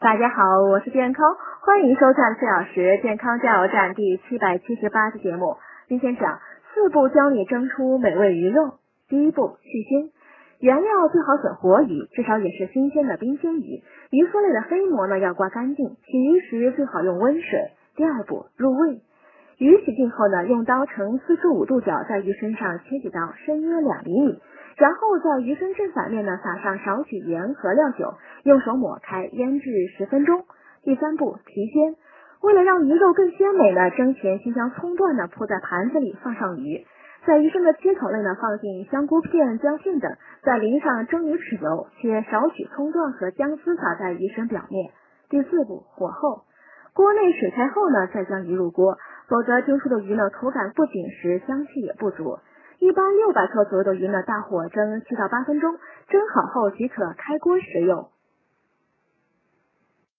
大家好，我是健康，欢迎收看四小时健康加油站第七百七十八期节目。今天讲四步教你蒸出美味鱼肉。第一步，去腥。原料最好选活鱼，至少也是新鲜的冰鲜鱼。鱼腹内的黑膜呢要刮干净，洗鱼时最好用温水。第二步，入味。鱼洗净后呢，用刀呈四十五度角在鱼身上切几刀，深约两厘米。然后在鱼身正反面呢撒上少许盐和料酒，用手抹开，腌制十分钟。第三步提鲜，为了让鱼肉更鲜美呢，蒸前先将葱段呢铺在盘子里，放上鱼，在鱼身的切口内呢放进香菇片、姜片等，再淋上蒸鱼豉油，切少许葱段和姜丝撒在鱼身表面。第四步火候，锅内水开后呢再将鱼入锅，否则蒸出的鱼呢口感不紧实，香气也不足。一般六百克左右的鱼呢，大火蒸七到八分钟，蒸好后即可开锅食用。